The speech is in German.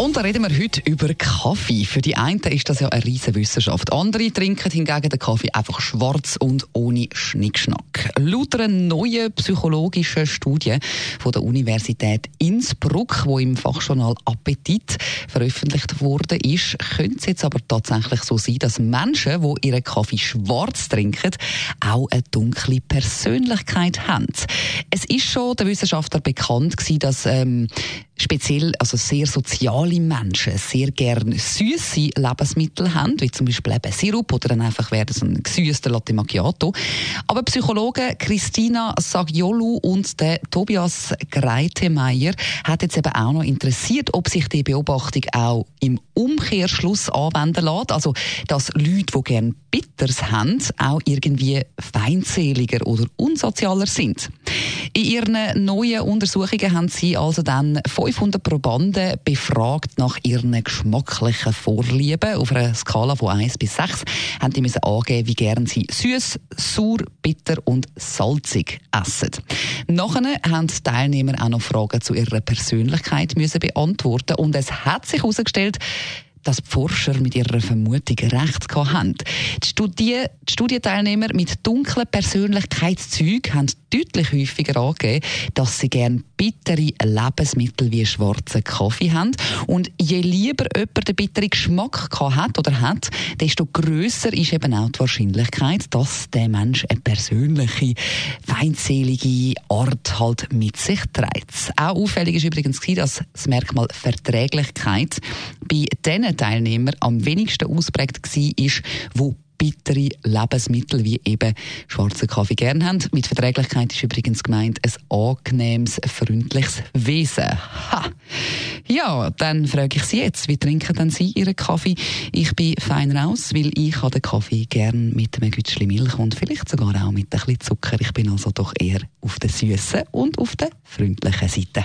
und da reden wir heute über Kaffee. Für die einen ist das ja eine riesige Wissenschaft. Andere trinken hingegen den Kaffee einfach schwarz und ohne Schnickschnack. Laut einer neuen psychologischen Studie von der Universität Innsbruck, wo im Fachjournal Appetit veröffentlicht wurde, ist, könnte es jetzt aber tatsächlich so sein, dass Menschen, die ihren Kaffee schwarz trinken, auch eine dunkle Persönlichkeit haben. Es ist schon der Wissenschaftler bekannt gewesen, dass ähm, speziell also sehr soziale Menschen sehr gerne süße Lebensmittel haben, wie zum Beispiel eben Sirup oder dann einfach wäre das ein gesüßter Latte Macchiato. Aber Psychologen Christina Sagiolu und der Tobias Greitemeyer hat jetzt eben auch noch interessiert, ob sich die Beobachtung auch im Umkehrschluss anwenden lässt. Also, dass Leute, die gerne Bitters haben, auch irgendwie feindseliger oder unsozialer sind. In ihren neuen Untersuchungen haben sie also dann 500 Probanden befragt nach ihren geschmacklichen Vorlieben. Auf einer Skala von 1 bis 6 haben die müssen angeben, wie gern sie süß, sauer, bitter und salzig essen. Nachher haben die Teilnehmer auch noch Fragen zu ihrer Persönlichkeit müssen beantworten und es hat sich herausgestellt, dass die Forscher mit ihrer Vermutung recht haben. Die, Studie, die Studienteilnehmer mit dunklen Persönlichkeitszügen haben deutlich häufiger angegeben, dass sie gerne bittere Lebensmittel wie schwarzen Kaffee haben. Und je lieber jemand den bitteren Geschmack hat oder hat, desto grösser ist eben auch die Wahrscheinlichkeit, dass der Mensch eine persönliche, feindselige Art halt mit sich trägt. Auch auffällig ist übrigens, dass das Merkmal Verträglichkeit bei den Teilnehmern am wenigsten ausprägt war, ist, wo bittere Lebensmittel wie eben schwarzen Kaffee gern haben. Mit Verträglichkeit ist übrigens gemeint ein angenehmes, freundliches Wesen. Ha! Ja, dann frage ich Sie jetzt, wie trinken denn Sie Ihren Kaffee? Ich bin fein raus, weil ich habe den Kaffee gern mit einem Gütschli Milch und vielleicht sogar auch mit ein bisschen Zucker. Ich bin also doch eher auf der süßen und auf der freundlichen Seite.